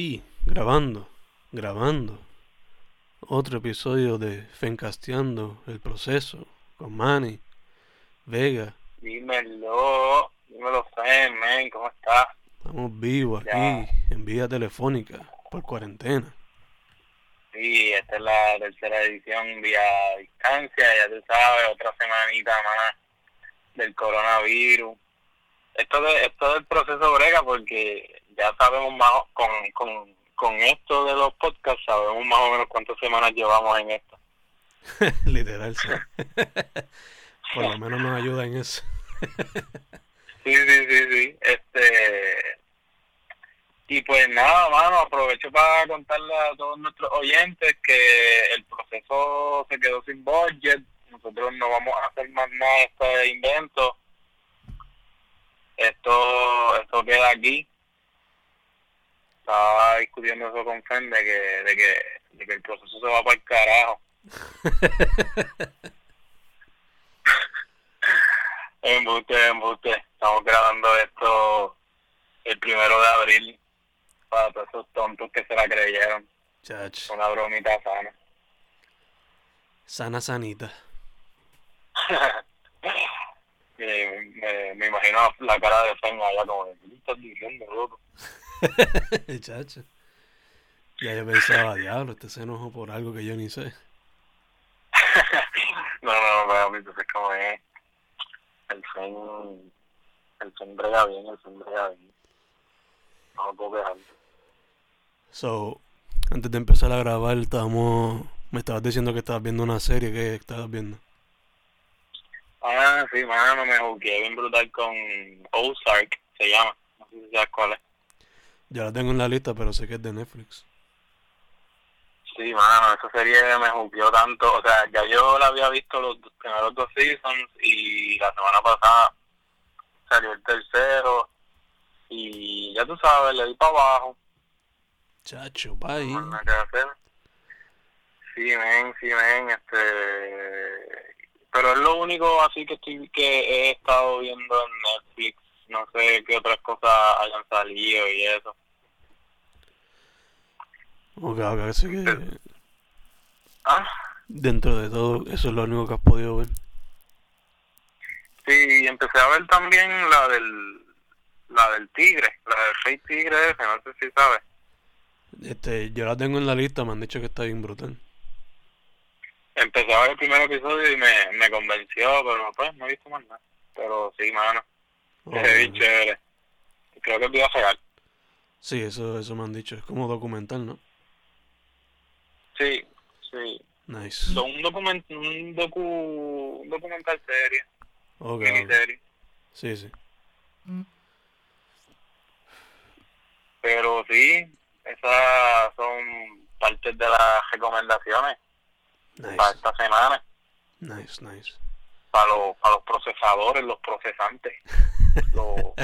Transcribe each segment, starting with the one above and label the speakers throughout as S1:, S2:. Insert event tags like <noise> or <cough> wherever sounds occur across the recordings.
S1: Y grabando, grabando. Otro episodio de Fencasteando el proceso con Manny, Vega.
S2: Dímelo, dímelo, Fen, man, ¿cómo estás?
S1: Estamos vivos
S2: Ya.
S1: aquí en vía telefónica por cuarentena.
S2: Sí, esta es la tercera edición vía distancia, ya tú sabes, otra semanita más del coronavirus. Esto, de, esto del proceso brega porque ya sabemos más, con, con, con esto de los podcasts, sabemos más o menos cuántas semanas llevamos en esto. <laughs>
S1: Literal, sí. <laughs> por lo menos nos ayuda en eso. <laughs>
S2: Sí, sí, sí, sí. Este. Y pues nada, mano, aprovecho para contarle a todos nuestros oyentes que el proceso se quedó sin budget. Nosotros no vamos a hacer más nada de este invento. Esto, esto queda aquí. Estaba discutiendo eso con Fen de que, de que, de que el proceso se va para el carajo. <laughs> Embuste, embuste. Estamos grabando esto el primero de abril para todos esos tontos que se la creyeron.
S1: Chach,
S2: Una bromita sana.
S1: sana sanita. <laughs>
S2: Y me, me imagino la cara de Fen allá como, ¿qué estás diciendo, loco? <laughs>
S1: Chacho. Ya yo pensaba, diablo, este se enojó por algo que yo ni sé. <laughs>
S2: no, no, no, entonces como es. El Fen, el Fen brega bien, el Fen brega bien. No puedo quejar.
S1: So, antes de empezar a grabar, estábamos. Me estabas diciendo que estabas viendo una serie que estabas viendo.
S2: Ah, sí, mano, me jugué bien brutal con Ozark, se llama. No sé si sabes cuál es.
S1: Ya la tengo en la lista, pero sé que es de Netflix.
S2: Sí, mano, esa serie me jugueó tanto. O sea, ya yo la había visto los primeros dos seasons y la semana pasada salió el tercero. Y ya tú sabes, le di para abajo.
S1: Chacho, bye.
S2: No. Sí, men, sí, men, este... Pero es lo único así que estoy que he estado viendo en Netflix. No sé qué otras cosas hayan salido y eso.
S1: Ok, ok, así que
S2: Ah,
S1: dentro de todo, eso es lo único que has podido ver.
S2: sí, y empecé a ver también la del la del tigre, la del rey tigre ese, no sé si sabes.
S1: Este, yo la tengo en la lista, me han dicho que está bien brutal.
S2: Empecé a ver el primer episodio y me, me convenció, pero pues no he visto más nada. Pero sí, mano, bien chévere. Creo que es vida real.
S1: sí, eso, eso me han dicho. Es como documental, ¿no?
S2: Sí, sí.
S1: Nice.
S2: Son un, document, un, docu, un documental serie,
S1: Ok,
S2: miniserie.
S1: Sí, sí.
S2: Pero sí, esas son partes de las recomendaciones para
S1: Nice.
S2: esta semana.
S1: Nice, nice.
S2: Para los, para los procesadores, los procesantes. <laughs> los-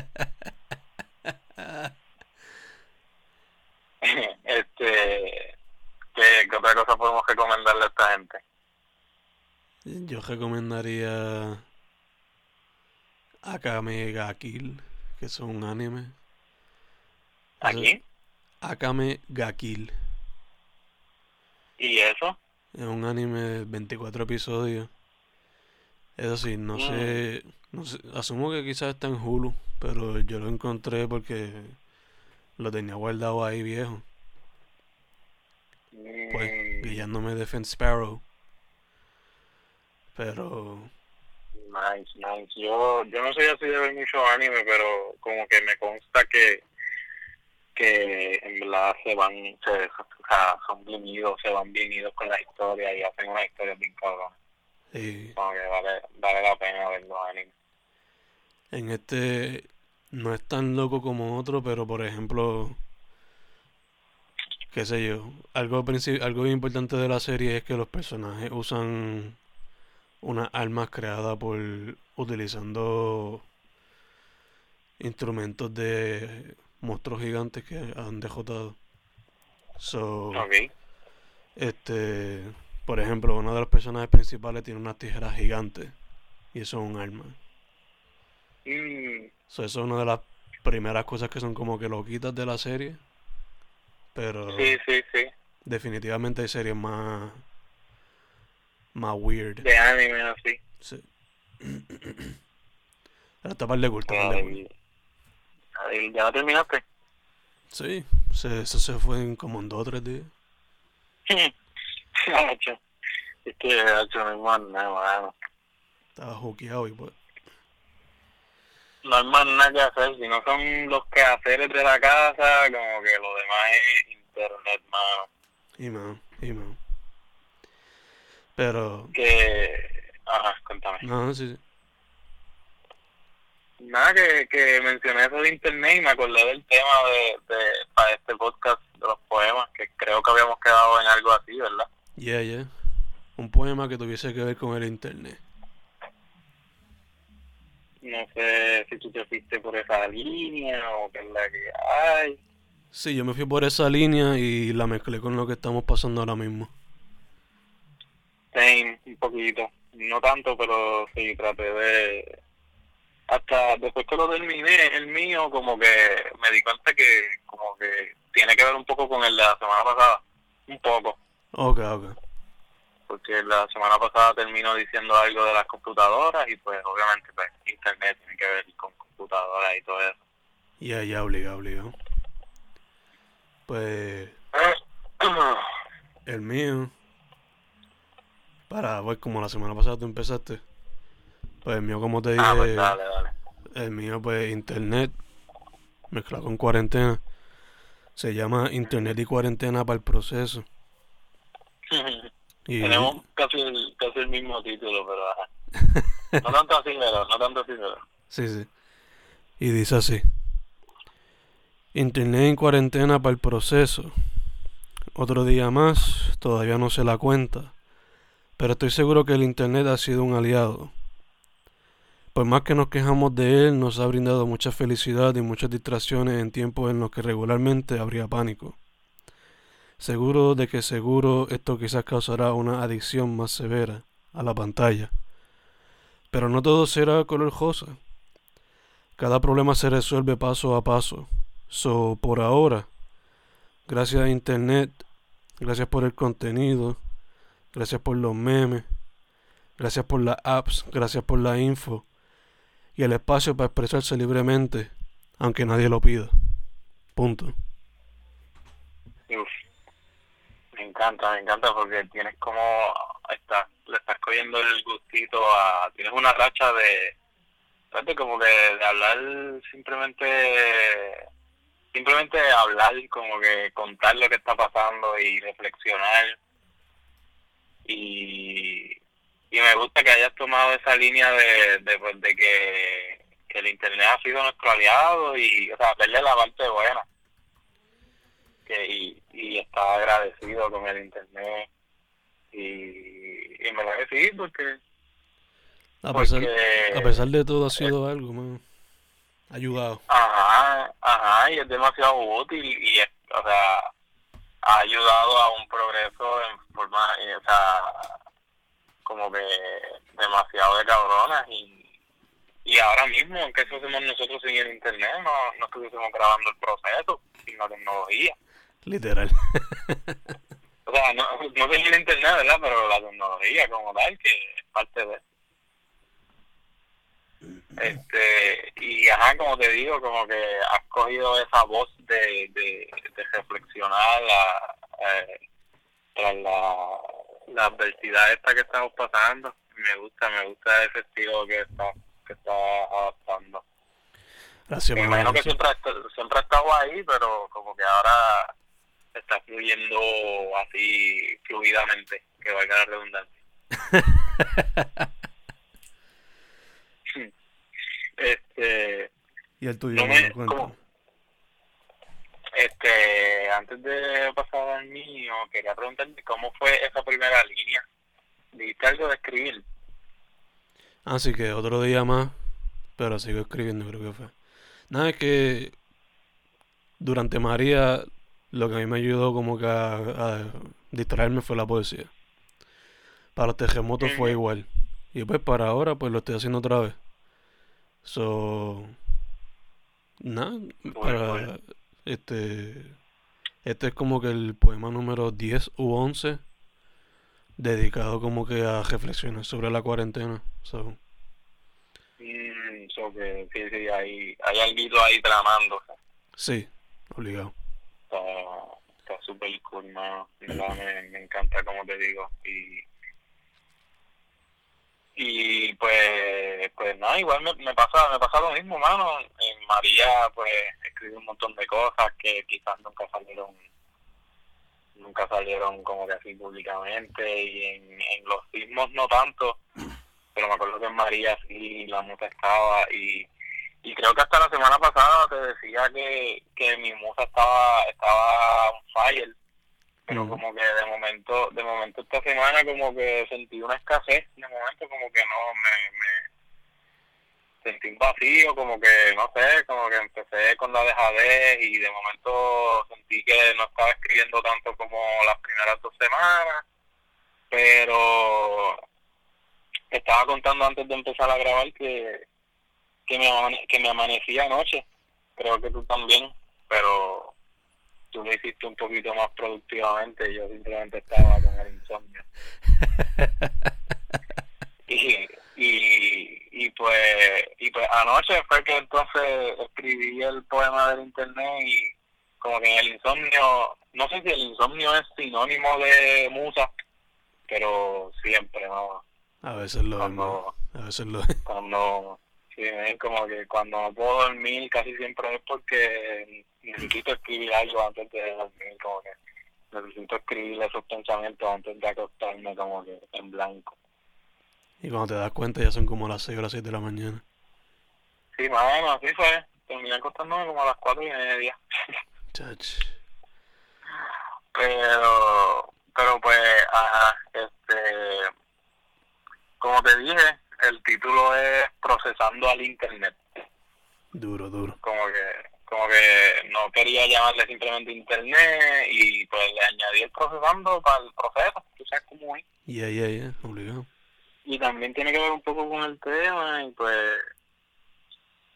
S2: <laughs> este, ¿qué, ¿Qué otra cosa podemos recomendarle a esta gente?
S1: Yo recomendaría Akame ga Kill, que es un anime. Eso-
S2: Aquí.
S1: Akame ga Kill.
S2: ¿Y eso?
S1: Es un anime de 24 episodios. Eso sí, no sé, no sé, asumo que quizás está en Hulu, pero yo lo encontré porque lo tenía guardado ahí viejo, pues
S2: Mm,
S1: guiándome de Fence Sparrow. Pero
S2: Nice, nice. Yo, yo no soy así de ver mucho anime, pero como que me consta que que en verdad se van, se, o sea, son bien idos, se van bien idos con la historia y hacen una historia bien cabrón.
S1: Sí,
S2: Como que vale, vale la pena ver los animes.
S1: en este no es tan loco como otro, pero por ejemplo, qué sé yo, algo, algo importante de la serie es que los personajes usan unas armas creadas por utilizando instrumentos de monstruos gigantes que han derrotado. So, este, por ejemplo, uno de los personajes principales tiene unas tijeras gigantes y eso es un arma.
S2: Mm,
S1: So, eso es una de las primeras cosas que son como que loquitas de la serie. Pero
S2: Sí, sí, sí.
S1: definitivamente hay series más. más weird.
S2: De anime, así.
S1: Sí. <clears throat> Pero esta parte
S2: ay, ¿Ya no terminaste?
S1: Sí, se, eso se fue en como en dos o tres días. <laughs>
S2: Hacho. Es que, hacho, no hay más nada, mano.
S1: Estaba juqueado y pues.
S2: No hay más nada que hacer. Si no son los quehaceres de la casa, como que lo demás es internet, mano.
S1: Y más, y más. Pero.
S2: Que... Ajá, cuéntame.
S1: No, sí, sí.
S2: Nada, que, que mencioné eso de internet y me acordé del tema de, de para este podcast de los poemas, que creo que habíamos quedado en algo así, ¿verdad?
S1: Yeah, yeah. Un poema que tuviese que ver con el internet.
S2: No sé si tú te fuiste por esa línea o qué es la que hay.
S1: Sí, yo me fui por esa línea y la mezclé con lo que estamos pasando ahora mismo.
S2: Same, un poquito. No tanto, pero sí, traté de... Hasta después que lo terminé, el mío, como que me di cuenta que como que tiene que ver un poco con el de la semana pasada. Un poco.
S1: Ok, ok.
S2: Porque la semana pasada terminó diciendo algo de las computadoras y pues obviamente pues internet tiene que ver con computadoras y todo eso.
S1: Ya, ya, obligado, obligado. Pues el mío, para ver como la semana pasada tú empezaste, pues el mío como te dije,
S2: ah, pues dale, dale.
S1: el mío pues internet, mezclado con cuarentena, se llama internet y cuarentena para el proceso. <laughs> Y
S2: Tenemos casi el, casi el mismo título, pero. <laughs> No tanto así, pero no tanto así, pero.
S1: Sí, sí. Y dice así. Internet en cuarentena para el proceso. Otro día más, todavía no se la cuenta. Pero estoy seguro que el Internet ha sido un aliado. Por más que nos quejamos de él, nos ha brindado mucha felicidad y muchas distracciones en tiempos en los que regularmente habría pánico. Seguro de que seguro esto quizás causará una adicción más severa a la pantalla. Pero no todo será color rosa. Cada problema se resuelve paso a paso. So, por ahora, gracias a Internet, gracias por el contenido, gracias por los memes, gracias por las apps, gracias por la info y el espacio para expresarse libremente, aunque nadie lo pida. Punto.
S2: Me encanta, me encanta porque tienes como. Está, le estás cogiendo el gustito a. Tienes una racha de. Fíjate, como que de hablar simplemente. Simplemente hablar, como que contar lo que está pasando y reflexionar. Y. Y me gusta que hayas tomado esa línea de, de, pues, de que, que el internet ha sido nuestro aliado y, o sea, verle la parte buena que y, y estaba agradecido con el internet y, y me lo decidí porque
S1: A pesar,
S2: Porque-
S1: a pesar de todo ha sido algo, man. Ayudado.
S2: ajá ajá y es demasiado útil y es, o sea ha ayudado a un progreso en forma eh, o sea como que demasiado de cabronas y y ahora mismo aunque eso hacemos nosotros sin el internet no, no estuviésemos grabando el proceso sin la tecnología
S1: Literal. <laughs>
S2: O sea, no, no sé el internet, ¿verdad? Pero la tecnología como tal, que es parte de... Este, y ajá, como te digo, como que has cogido esa voz de, de, de reflexionar la, eh, tras la, la adversidad esta que estamos pasando. Me gusta, me gusta ese estilo que está, que está adaptando.
S1: Gracias,
S2: Me imagino que siempre siempre ha estado ahí, pero como que ahora está fluyendo así fluidamente, que valga la redundancia. <laughs> este,
S1: y el tuyo,
S2: No me-. ¿cómo? este, antes de pasar al mío, quería preguntarte cómo fue esa primera línea. Dijiste algo de escribir.
S1: Así que otro día más, pero sigo escribiendo, creo que fue. Nada, es que durante María lo que a mí me ayudó como que a, a distraerme fue la poesía. Para los terremotos fue igual. Y pues para ahora pues lo estoy haciendo otra vez. So, nada, para
S2: bueno.
S1: este Este es como que el poema número 10 u 11, dedicado como que a reflexiones sobre la cuarentena. So,
S2: Mm, so que, sí, sí, hay, hay algo ahí tramándose.
S1: sí, obligado.
S2: Está está súper cool, mano. Me, me encanta, como te digo. Y, y pues, pues nada, igual me, me pasa me pasa lo mismo, mano. En María, pues, escribí un montón de cosas que quizás nunca salieron nunca salieron como que así públicamente y en, en los sismos no tanto pero me acuerdo que en María sí la musa estaba y, y creo que hasta la semana pasada te decía que, que mi musa estaba estaba on fire pero
S1: Ujú.
S2: como que de momento de momento esta semana como que sentí una escasez de momento como que no me, me sentí un vacío como que no sé como que empecé con la dejadez y de momento sentí que no estaba escribiendo tanto como las primeras dos semanas pero estaba contando antes de empezar a grabar que que me amane- que me amanecía anoche creo que tú también pero tú lo hiciste un poquito más productivamente yo simplemente estaba con el insomnio <laughs> y, y, y pues y pues anoche fue que entonces escribí el poema del internet y como que en el insomnio no sé si el insomnio es sinónimo de musa pero siempre no
S1: A veces lo es,
S2: cuando.
S1: A veces lo es.
S2: cuando sí, es como que cuando no puedo dormir casi siempre es porque necesito escribir algo antes de dormir como que necesito escribir esos pensamientos antes de acostarme como que en blanco
S1: Y cuando te das cuenta ya son como las 6 o las 7 de la mañana.
S2: sí más o menos así fue terminé acostándome como a las cuatro y media
S1: Chach.
S2: pero pero pues ajá, este como te dije el título es procesando al internet
S1: Duro, duro.
S2: como que como que no quería llamarle simplemente internet y pues le añadí el procesando para el proceso tú sabes cómo es
S1: Yeah, yeah, yeah. Obligado.
S2: y también tiene que ver un poco con el tema y pues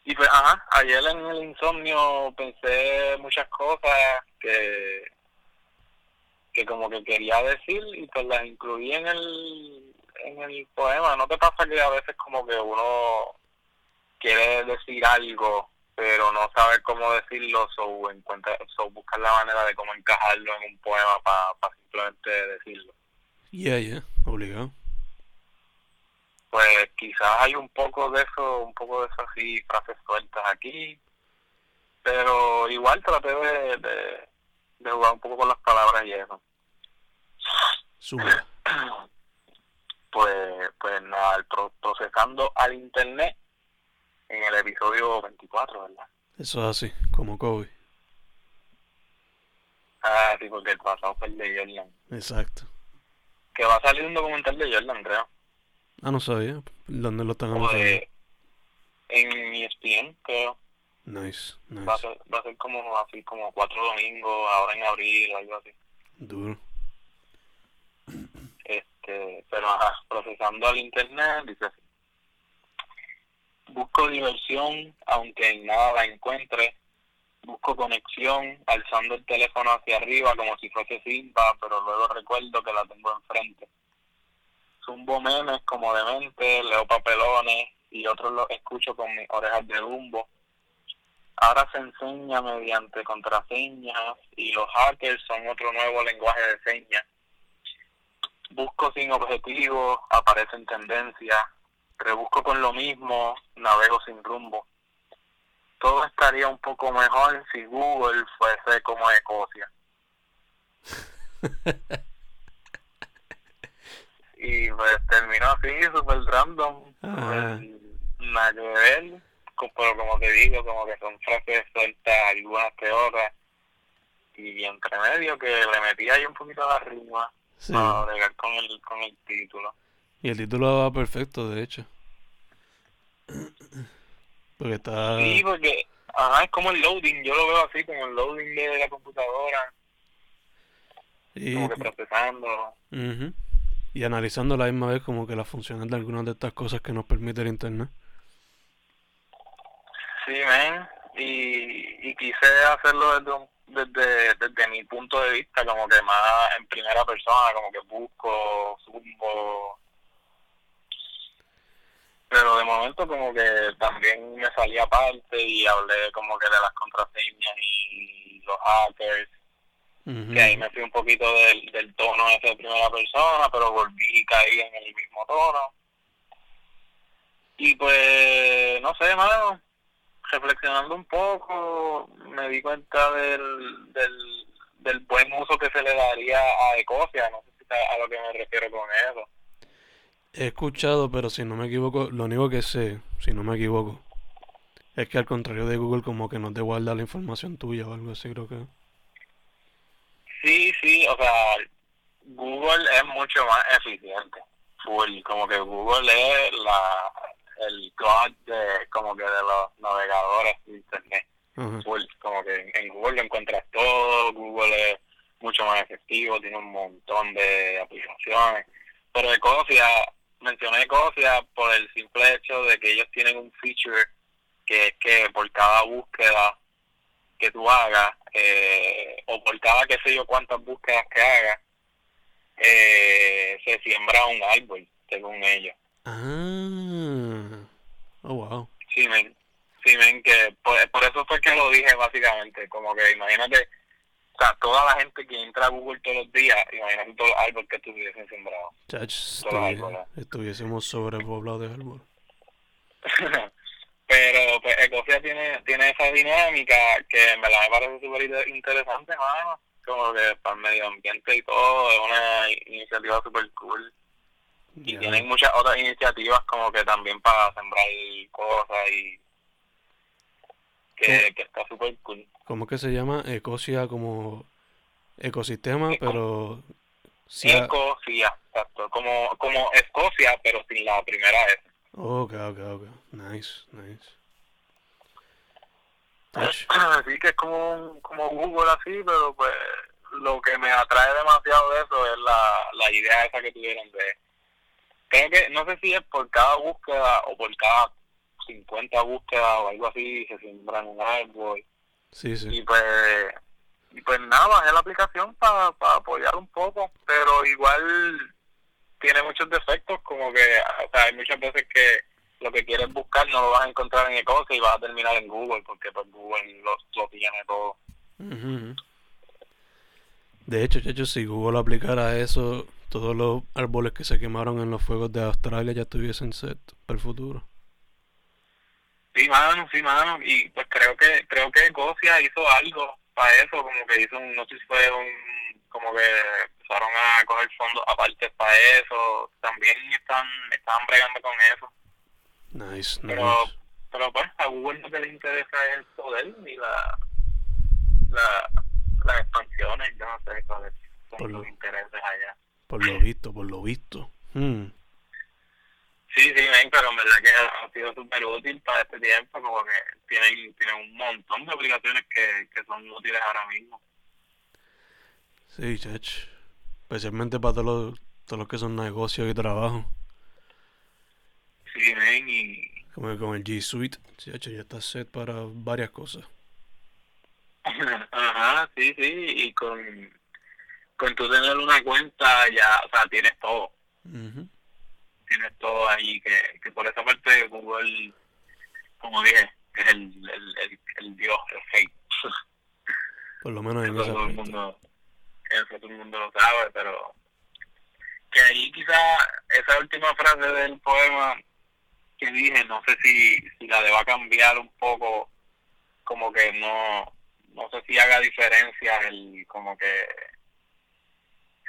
S2: y pues ajá ayer en el insomnio pensé muchas cosas que que como que quería decir y pues las incluí en el en el poema no te pasa que a veces como que uno quiere decir algo pero no sabe cómo decirlo so encuentra so buscar la manera de cómo encajarlo en un poema para simplemente decirlo
S1: Yeah, yeah. Obligado.
S2: pues quizás hay un poco de eso, un poco de eso así, frases sueltas aquí, pero igual traté de, de, de jugar un poco con las palabras y eso.
S1: Zumba. <clears throat>
S2: Pues, pues nada, el pro- procesando al internet en el episodio 24, ¿verdad?
S1: Eso es así, como Kobe.
S2: Ah, sí, porque el pasado fue el de Jordan.
S1: Exacto.
S2: Que va a salir un documental de Jordan, creo.
S1: Ah, no sabía. ¿Dónde lo están
S2: O
S1: anunciando?
S2: de, en ESPN, creo.
S1: Nice,
S2: Va a
S1: nice.
S2: ser, va a ser como así, como cuatro domingos, ahora en abril o algo así.
S1: Duro.
S2: Este pero ajá, procesando al internet dice así busco diversión aunque en nada la encuentre. Busco conexión alzando el teléfono hacia arriba como si fuese Simba pero luego recuerdo que la tengo enfrente. Zumbo memes como demente leo papelones y otros los escucho con mis orejas de rumbo ahora se enseña mediante contraseñas y los hackers son otro nuevo lenguaje de señas busco sin objetivo, aparece en tendencia, rebusco con lo mismo, navego sin rumbo. Todo estaría un poco mejor si Google fuese como Escocia. <laughs> y pues terminó así, súper random,
S1: Ajá.
S2: súper nada que ver, co- pero como te digo, como que son frases sueltas, algunas que otras, y entre medio que le metí ahí un poquito a la rima
S1: Sí.
S2: para bregar con el, con el título.
S1: Y el título va perfecto, de hecho. Porque está...
S2: Sí, porque ajá, es como el loading, yo lo veo así como el loading de la computadora,
S1: Y,
S2: como que procesando.
S1: Ujú. y analizando a la misma vez como que las funciones de algunas de estas cosas que nos permite el internet.
S2: Sí, men, y, y quise hacerlo desde un, desde, desde mi punto de vista, como que más en primera persona, como que busco, zumbo. Pero de momento como que también me salí aparte y hablé como que de las contraseñas y los hackers. Que ahí me fui un poquito del, del tono ese de primera persona, pero volví y caí en el mismo tono. Y pues, no sé, mano, reflexionando un poco, me di cuenta del, del, del buen uso que se le daría a Ecosia, no sé si a lo que me refiero con eso.
S1: He escuchado, pero si no me equivoco, lo único que sé, si no me equivoco, es que al contrario de Google como que no te guarda la información tuya o algo así, creo que.
S2: Sí, sí, o sea, Google es mucho más eficiente. Full, como que Google es la el god de como que de los navegadores de internet. como que en Google lo encuentras todo, Google es mucho más efectivo, tiene un montón de aplicaciones. Pero Ecosia, mencioné Ecosia por el simple hecho de que ellos tienen un feature que es que por cada búsqueda que tú hagas, eh, o por cada qué sé yo cuántas búsquedas que hagas, eh, se siembra un árbol, según ellos.
S1: Ah. Oh, wow.
S2: Sí, men. Sí, men, que por, eso fue que lo dije básicamente. Como que imagínate, o sea, toda la gente que entra a Google todos los días, imagínate todos los árboles que tuviesen sembrado.
S1: Chach, estuviésemos sobrepoblados de árboles. <laughs>
S2: Pero pues Ecosia tiene, tiene esa dinámica que en verdad me parece súper interesante, mano. Como que para el medio ambiente y todo, es una iniciativa súper cool. Y tienen muchas otras iniciativas como que también para sembrar cosas y que, que está súper cool.
S1: ¿Cómo que se llama? Ecosia como ecosistema, pero...
S2: Ecosia, exacto. Como, como Escocia, pero sin la primera S.
S1: Ok, ok, ok. Nice, nice. <clears throat>
S2: Así que es como, como Google así, pero pues lo que me atrae demasiado de eso es la, la idea esa que tuvieron de creo que, no sé si es por cada búsqueda o por cada 50 búsquedas o algo así, se siembran un árbol.
S1: Sí, sí.
S2: Y pues, y pues nada, bajé la aplicación para apoyar un poco, pero igual tiene muchos defectos, como que, o sea, hay muchas veces que lo que quieres buscar no lo vas a encontrar en Ecosia y vas a terminar en Google, porque pues Google lo, lo tiene todo.
S1: De hecho, hecho, si Google aplicara eso, todos los árboles que se quemaron en los fuegos de Australia ya estuviesen set para el futuro.
S2: Sí, mano, sí, mano. Y pues creo que creo que Gocia hizo algo para eso, como que hizo un, no sé si fue un, como que empezaron a coger fondos aparte para eso. También están, estaban bregando con eso.
S1: Nice,
S2: pero, nice. Pero pues a Google lo que le interesa es el poder y la, la, las expansiones, yo no sé cuáles son los intereses allá.
S1: Por lo visto, por lo visto. Hmm.
S2: Sí, sí, pero en verdad que ha sido súper útil para este tiempo, como que tienen, tienen un montón de aplicaciones que, que son útiles ahora mismo.
S1: Sí, chach. Especialmente para todos los, todos los que son negocios y trabajo.
S2: Sí, ven, y...
S1: Como con el G Suite, sí, ya está set para varias cosas. <laughs>
S2: Ajá, sí, sí, y con con tú tener una cuenta ya, o sea, tienes todo. Tienes todo ahí, que, que por esa parte Google, como dije, es el, el, el, dios, el hate. <laughs>
S1: Por lo menos en eso
S2: todo el mundo, eso todo el mundo lo sabe, pero que ahí quizá esa última frase del poema que dije, no sé si, si la deba cambiar un poco, como que no, no sé si haga diferencia el, como que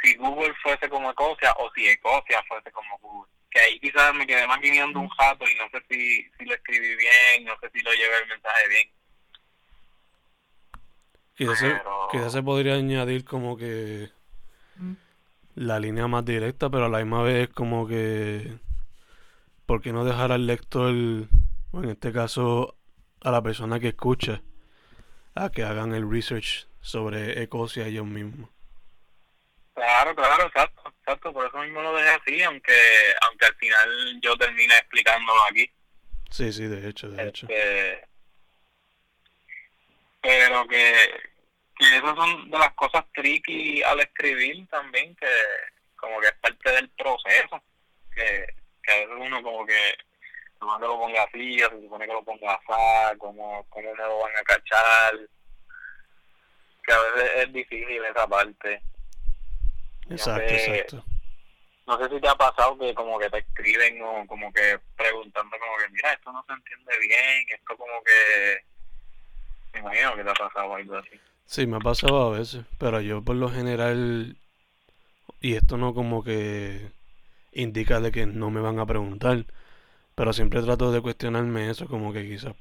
S2: si Google fuese como Ecosia o si Ecosia fuese como Google. Que ahí quizás me quedé maquinando un jato y no sé si, si lo escribí bien, no sé si lo llevé el mensaje bien.
S1: Quizás, se, se podría añadir como que la línea más directa, pero a la misma vez como que... ¿Por qué no dejar al lector, o en este caso a la persona que escucha, a que hagan el research sobre Ecosia ellos mismos?
S2: Claro, claro, exacto, exacto, por eso mismo lo dejé así, aunque aunque al final yo termine explicándolo aquí.
S1: Sí, sí, de hecho, de hecho.
S2: Este, pero que, que esas son de las cosas tricky al escribir también, que como que es parte del proceso, que, que a veces uno como que no que lo ponga así, se supone que lo ponga así, cómo, cómo me lo van a cachar, que a veces es difícil esa parte.
S1: Exacto, exacto.
S2: No sé si te ha pasado que como que te escriben o como que preguntando como que, mira, esto no se entiende bien, esto como que... Me imagino que te ha pasado algo así.
S1: Sí, me ha pasado a veces, pero yo por lo general, y esto no como que indica de que no me van a preguntar, pero siempre trato de cuestionarme eso, como que quizás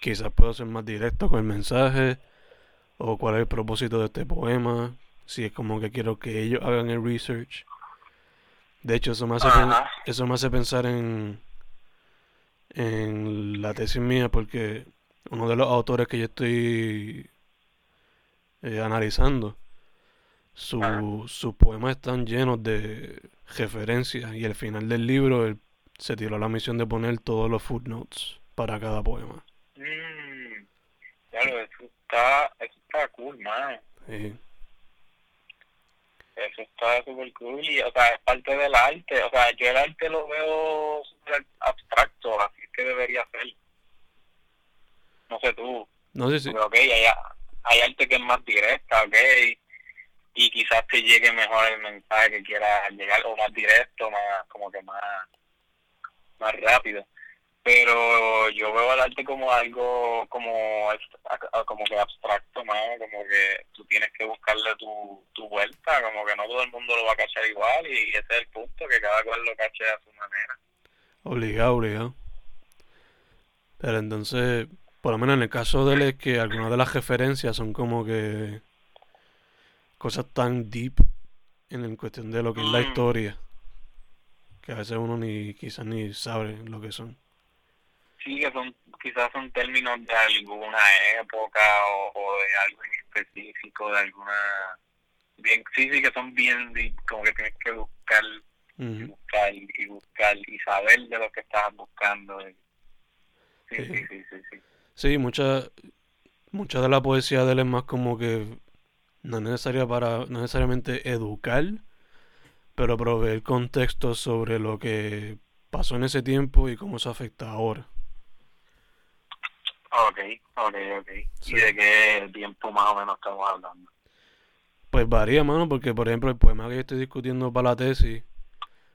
S1: quizás puedo ser más directo con el mensaje, o cuál es el propósito de este poema, si es como que quiero que ellos hagan el research. De hecho, eso me hace, eso me hace pensar en, en la tesis mía, porque uno de los autores que yo estoy eh, analizando, su, sus poemas están llenos de referencias y al final del libro él se tiró la misión de poner todos los footnotes para cada poema.
S2: Mm, claro, eso está, eso está cool, man. Sí. Eso está súper cool y, o sea, es parte del arte. O sea, yo el arte lo veo súper abstracto, así que debería ser. No sé tú.
S1: No sé si.
S2: Pero, ok, hay, hay arte que es más directa, ok, y quizás te llegue mejor el mensaje que quieras llegar, o más directo, más como que más, más rápido. Pero yo veo el arte como algo como como que abstracto más, como que tú tienes que buscarle tu, tu vuelta, como que no todo el mundo lo va a cachar igual y ese es el punto, que cada cual lo cache a su manera.
S1: Obligado, obligado. Pero entonces, por lo menos en el caso de él es que algunas de las referencias son como que cosas tan deep en cuestión de lo que es la mm. historia que a veces uno ni quizás ni sabe lo que son.
S2: Sí, que son quizás son términos de alguna época o, de algo en específico, de alguna... Bien, sí, sí, que son bien como que tienes que buscar, y buscar y buscar y saber de lo que estás buscando. sí, sí, sí. sí. sí.
S1: Sí, mucha, mucha de la poesía de él es más como que no es necesaria para, no necesariamente educar, pero proveer contexto sobre lo que pasó en ese tiempo y cómo se afecta ahora.
S2: Ok, ok, ok. ¿Y de qué tiempo más o menos estamos hablando?
S1: Pues varía, mano, porque por ejemplo el poema que yo estoy discutiendo para la tesis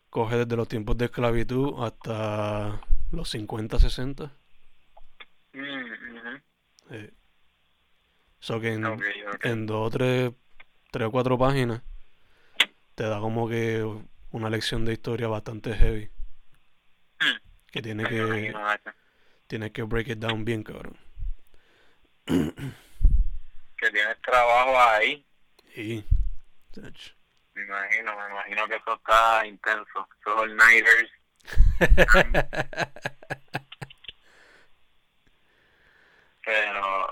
S1: coge desde los tiempos de esclavitud hasta los 50, 60. Mm, que en, dos o tres, tres o cuatro páginas te da como que una lección de historia bastante heavy. Mm. Que tiene que tiene que break it down bien, cabrón.
S2: que tienes trabajo ahí.
S1: Sí.
S2: Me imagino, me imagino que eso está intenso. Esos all-nighters. <laughs> pero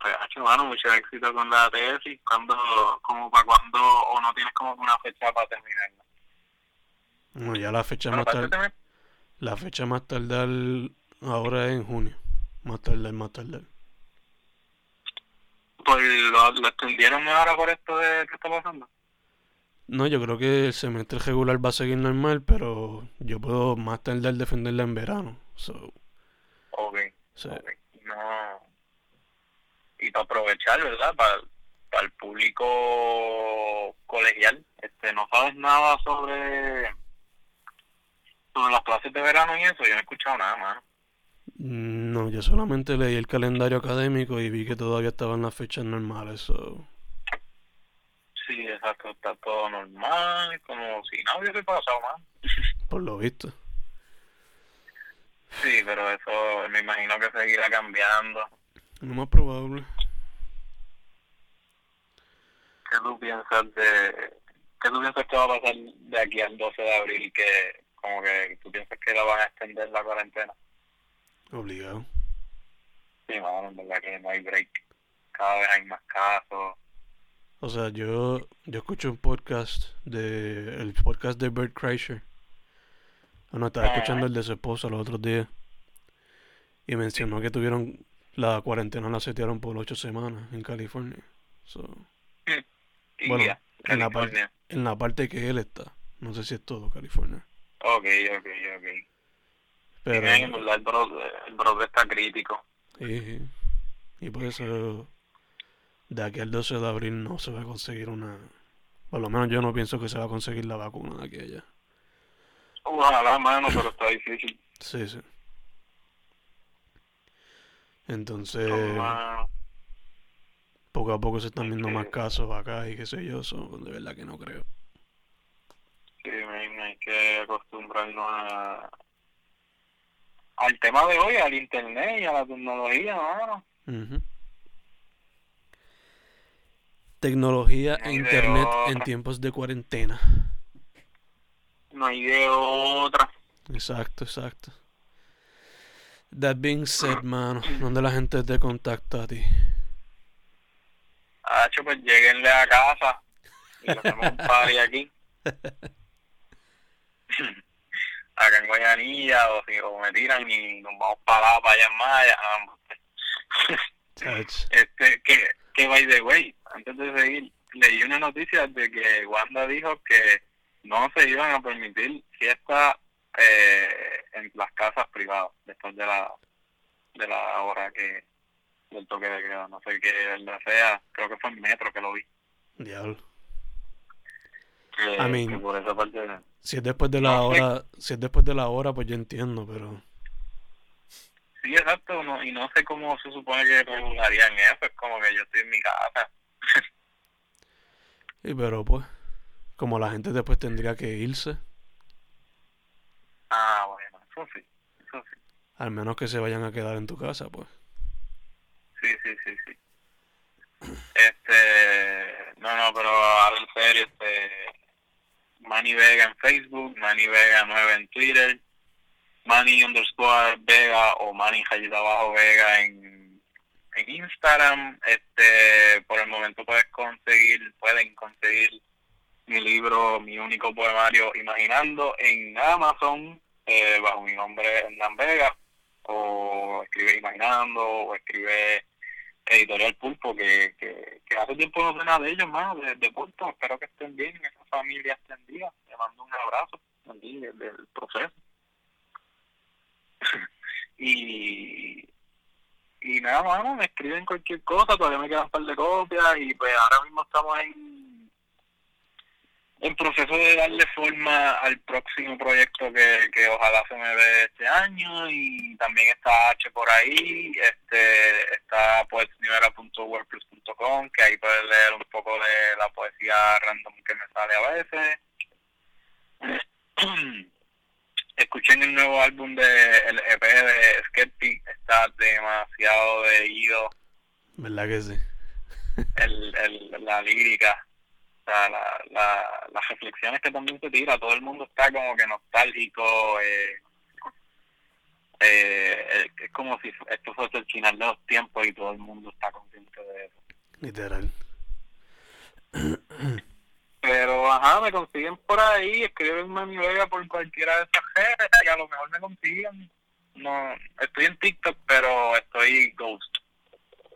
S2: pues mano mucho éxito con la tesis cuando como para cuando o no tienes como una fecha para terminarla
S1: no ya la fecha más tarde la fecha más tarde ahora es en junio más tarde más tarde
S2: pues lo, lo extendieron ahora por esto de qué está pasando
S1: no, yo creo que el semestre regular va a seguir normal, pero yo puedo más tarde defenderla en verano. So.
S2: Ok. No, y para aprovechar, ¿verdad? Para, para el público colegial. Este, no sabes nada sobre sobre las clases de verano y eso, yo no he escuchado nada más.
S1: No, yo solamente leí el calendario académico y vi que todavía estaban las fechas normales. So.
S2: Sí, exacto, está todo normal, como si nada hubiese pasado más.
S1: Por lo visto.
S2: Sí, pero eso me imagino que seguirá cambiando.
S1: Lo más probable.
S2: ¿Qué tú piensas de... ¿Qué tú piensas que va a pasar de aquí al 12 de abril? Que como que tú piensas que la van a extender la cuarentena.
S1: Obligado.
S2: Sí, bueno, en verdad que no hay break. Cada vez hay más casos.
S1: O sea, yo, yo escucho un podcast de el podcast de Bert Kreischer. Bueno, estaba ah. escuchando el de su esposa los otros días. Y mencionó que tuvieron la cuarentena la setearon por ocho semanas en California. So. <laughs>
S2: Y
S1: Bueno,
S2: ya,
S1: en la, parte, en la parte que él está. No sé si es todo California.
S2: Ok, ok, ok.
S1: Pero,
S2: en verdad, el brote, el brote está crítico.
S1: y, y por eso de aquí al 12 de abril no se va a conseguir una... Por lo menos yo no pienso que se va a conseguir la vacuna de aquí a allá.
S2: Ojalá, mano, pero está difícil.
S1: Sí, sí. Entonces,
S2: Mano,
S1: poco a poco se están viendo más casos acá y qué sé yo, so, de verdad que no creo.
S2: sí, men, hay que acostumbrarnos a, al tema de hoy, al internet y a la tecnología, mano.
S1: Tecnología
S2: No
S1: e internet en tiempos de cuarentena.
S2: No hay de otra.
S1: Exacto, exacto. That being said, <clears throat> mano, ¿dónde la gente te contacta a ti?
S2: Hacho, pues lleguenle a casa y hacemos un party aquí. <laughs> Acá en Guayanilla, o si o me tiran y nos vamos para para allá en Maya. <laughs> Este, que, que by the way, antes de seguir, leí una noticia de que Wanda dijo que no se iban a permitir fiestas eh, en las casas privadas después de la de la hora que del toque de queda, no sé qué verdad sea, creo que fue en Metro que lo vi.
S1: Diablo.
S2: Que,
S1: I mean-
S2: por esa parte
S1: Si es después de la
S2: No sé.
S1: hora, si es después de la hora, pues yo entiendo, pero
S2: sí exacto no, y no sé cómo se supone que regularían eso, es como que yo estoy en mi casa. <laughs>
S1: y pero pues, como la gente después tendría que irse,
S2: Ah, bueno, eso sí, eso sí.
S1: al menos que se vayan a quedar en tu casa, pues.
S2: Sí, sí, sí, sí. Este, no, no, pero ahora en serio, este, Manny Vega en Facebook, Manny Vega 9 en Twitter, Manny underscore Vega o Manny rayita abajo Vega en, en Instagram. Este, por el momento puedes conseguir, pueden conseguir mi libro, mi único poemario Imaginando en Amazon, eh, bajo mi nombre Hernán Vega, o escribe Imaginando, o escribe Editorial Pulpo, que, que, que hace tiempo no sé nada de ellos, más de, de Pulpo. Espero que estén bien, esa familia extendida. Le mando un abrazo aquí del, del proceso. <laughs> y, y nada, mano, me escriben cualquier cosa, todavía me quedan un par de copias y pues ahora mismo estamos en, en proceso de darle forma al próximo proyecto que, que ojalá se me dé este año y también está H por ahí, este está poetsnivela.wordpress.com que ahí puedes leer un poco de la poesía random que me sale a veces. <clears throat> Escuchen el nuevo álbum de el EP de Skeptic, está demasiado leído
S1: ¿Verdad que sí?
S2: el, el, la lírica, o sea, la, la, las reflexiones que también se tira, todo el mundo está como que nostálgico, eh, eh, es como si esto fuese el final de los tiempos y todo el mundo está consciente de eso.
S1: Literal.
S2: Pero, ajá, me consiguen por ahí, escriben Mami Vega por cualquiera de esas redes y a lo mejor me consiguen. No, estoy en TikTok, pero estoy ghost.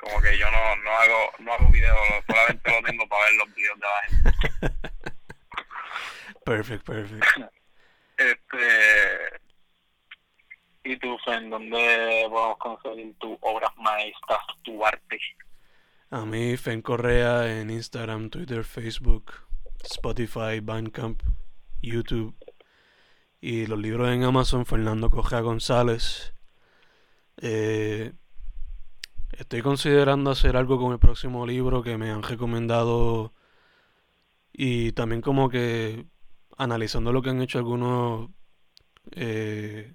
S2: Como que yo no, no hago no hago videos, solamente lo tengo para ver los videos de la gente. <laughs>
S1: Perfect, perfect. <laughs>
S2: Este, ¿Y tú, Fen, dónde podemos conseguir tus obras maestras, tu arte?
S1: A mí, Fen Correa en Instagram, Twitter, Facebook, Spotify, Bandcamp, YouTube. Y los libros en Amazon, Fernando Correa González. Eh, estoy considerando hacer algo con el próximo libro que me han recomendado. Y también como que analizando lo que han hecho algunos eh,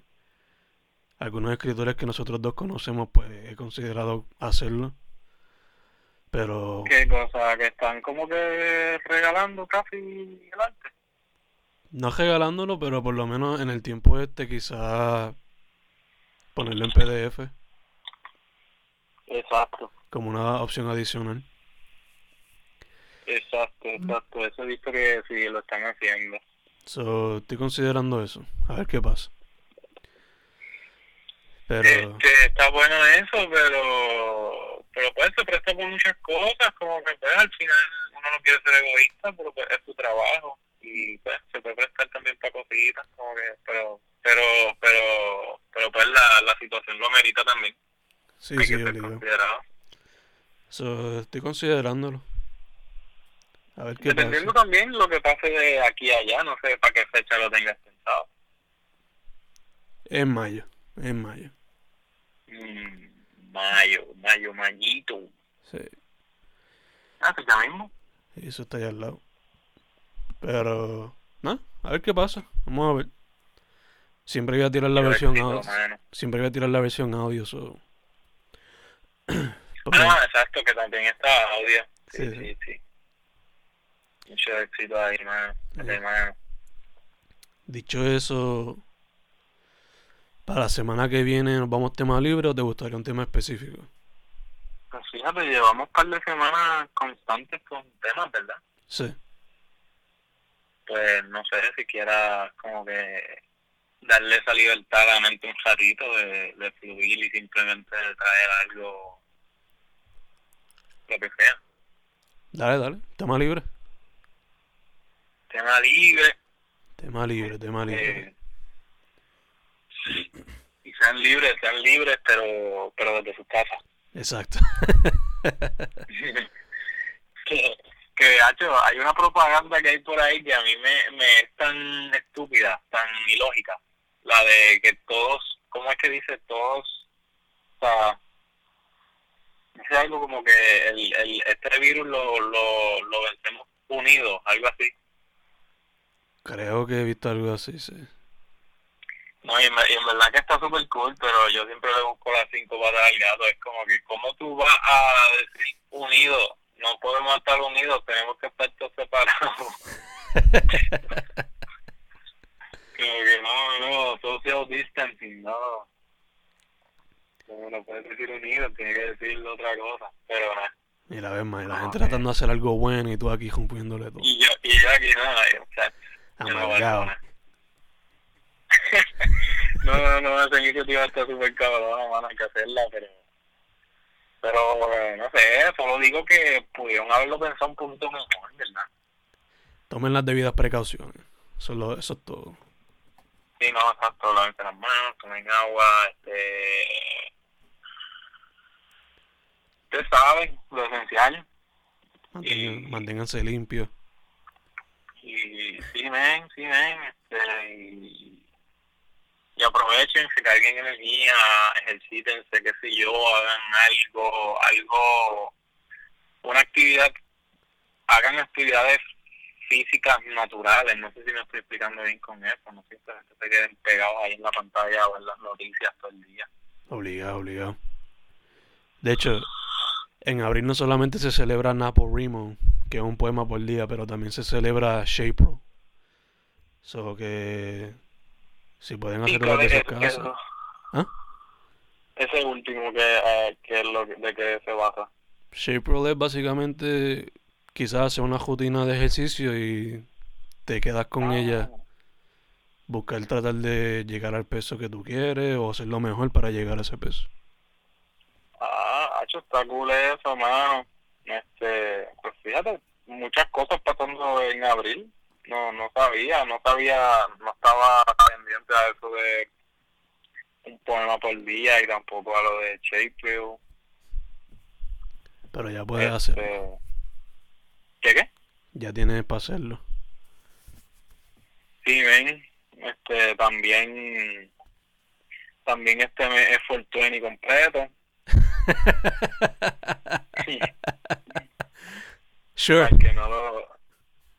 S1: algunos escritores que nosotros dos conocemos, pues he considerado hacerlo. Pero
S2: ¿Qué cosa? Que están como que regalando casi el arte.
S1: no regalándolo, pero por lo menos en el tiempo este quizá ponerlo en PDF
S2: Exacto,
S1: como una opción adicional.
S2: exacto, exacto. Eso he visto que sí lo están haciendo.
S1: So, estoy considerando eso, a ver qué pasa. Pero
S2: Este, está bueno eso, pero pero pues se presta por muchas cosas, como que pues al final uno no quiere ser egoísta, pero pues es su trabajo y pues se puede prestar también para cositas, como que, pero, pero, pero, pero pues la, la situación lo amerita también.
S1: Sí, sí, obligado.
S2: considerado.
S1: So, estoy considerándolo. A ver qué
S2: Dependiendo
S1: pasa.
S2: también lo que pase de aquí a allá, no sé para qué fecha lo tengas pensado.
S1: En mayo, en mayo.
S2: Mm, mayo, mayo, mayito.
S1: Sí,
S2: Ah, pues ya mismo.
S1: eso está allá al lado. Pero, no, a ver qué pasa. Vamos a ver. Siempre voy a tirar la versión audio. Siempre voy a tirar la versión audio, so. Porque-
S2: Ah, exacto, que también está audio. Sí,
S1: Sí,
S2: sí, sí. Mucho éxito ahí, mano. Hermano.
S1: Dicho eso, para la semana que viene nos vamos tema libre o te gustaría un tema específico?
S2: Pues fíjate, llevamos un par de semanas constantes con temas, ¿verdad?
S1: Sí.
S2: Pues no sé si quieras como que darle esa libertad a la mente un ratito de, de fluir y simplemente traer algo, lo que sea.
S1: Dale, dale. Tema libre.
S2: Tema libre,
S1: Tema libre, tema libre.
S2: eh, y sean libres, sean libres, pero pero desde su casa.
S1: Exacto. <laughs>
S2: que, que hacho, hay una propaganda que hay por ahí que a mí me, me es tan estúpida, tan ilógica. La de que todos, ¿cómo es que dice todos? O sea, dice algo como que el, el, este virus lo, lo, lo vencemos unidos, algo así.
S1: Creo que he visto algo así, sí.
S2: No, y en, y en verdad que está súper cool, pero yo siempre le busco las cinco patas al gato. Es como que, ¿cómo tú vas a decir unidos? No podemos estar unidos, tenemos que estar todos separados. <laughs> como que no, no, social distancing, no. Como no puedes decir unidos, tienes que decir otra cosa. Pero nada.
S1: Mira, ves más, la
S2: Ah,
S1: gente
S2: ok.
S1: tratando de hacer algo bueno y tú aquí rompiéndole todo.
S2: Y yo, y yo aquí nada, o sea, yo no valgo
S1: Amargado.
S2: nada. <laughs> no, no, no, esa iniciativa está súper cabrona, mano, hay que hacerla, pero... Pero, eh, no sé, solo digo que pudieron haberlo pensado un poquito mejor, ¿verdad?
S1: Tomen las debidas precauciones. Eso es, lo- eso es todo.
S2: Sí, no, exacto, lavarse las manos, tomen agua, este... Ustedes saben lo esencial.
S1: Mantengan-
S2: Y-
S1: manténganse limpios.
S2: Y sí, men, sí, men, este, y, y aprovechen, si carguen energía, ejercítense, qué sé yo, hagan algo, algo, una actividad, hagan actividades físicas naturales, no sé si me estoy explicando bien con eso, no simplemente se queden pegados ahí en la pantalla o en las noticias todo el día.
S1: Obligado, obligado. De hecho, en abril no solamente se celebra NaPoWriMo, que es un poema por día, pero también se celebra Shapro. So que si pueden
S2: Y
S1: hacer una de
S2: que-
S1: sus casas. ¿Ah?
S2: Ese último que, eh, que es lo que- de que se basa.
S1: Shapro es básicamente quizás hacer una rutina de ejercicio y te quedas con ella,
S2: Ah.
S1: buscar tratar de llegar al peso que tú quieres o hacer lo mejor para llegar a ese peso.
S2: Ah, hacho, está cool eso, mano. Este, pues fíjate, muchas cosas pasando en abril. No, no sabía, no sabía, no estaba pendiente a eso de un poema por día y tampoco a lo de Shakespeare.
S1: Pero ya puedes
S2: Este,
S1: hacerlo,
S2: ¿Qué qué?
S1: ya tienes para hacerlo.
S2: Sí, ven, este, también, también este mes es Fortuny completo. <laughs>
S1: Sure.
S2: Al que no lo,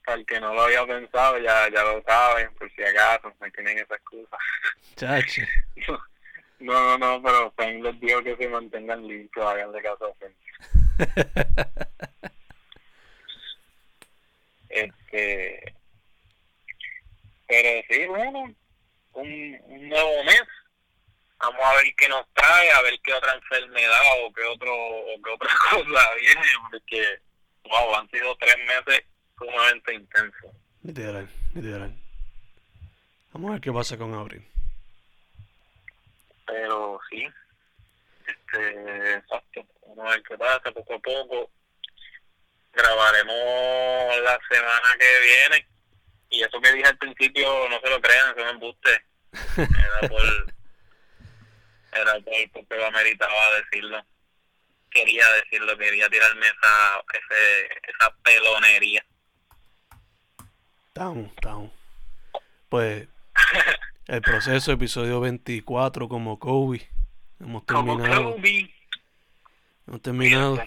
S2: al que no lo había pensado ya, ya lo saben, por si acaso, no tienen esa excusa.
S1: Chache. <laughs>
S2: No, no, no, pero Fen les digo que se mantengan limpios, háganle caso a Fen. Este, pero sí, bueno, un, un nuevo mes. Vamos a ver qué nos trae, a ver qué otra enfermedad o qué otro o qué otra <laughs> cosa viene, porque wow, han sido tres meses sumamente intensos.
S1: Literal, literal. Vamos a ver qué pasa con abril.
S2: Pero sí, este, exacto. vamos a ver qué pasa poco a poco. Grabaremos la semana que viene. Y eso que dije al principio, no se lo crean, eso me embuste. Era <laughs> por... era por, porque lo ameritaba decirlo. Quería decirlo, quería tirarme esa, ese, esa pelonería.
S1: Down, down. Pues el proceso, episodio 24, como Kobe. Hemos
S2: Como
S1: terminado.
S2: Kobe.
S1: Hemos terminado.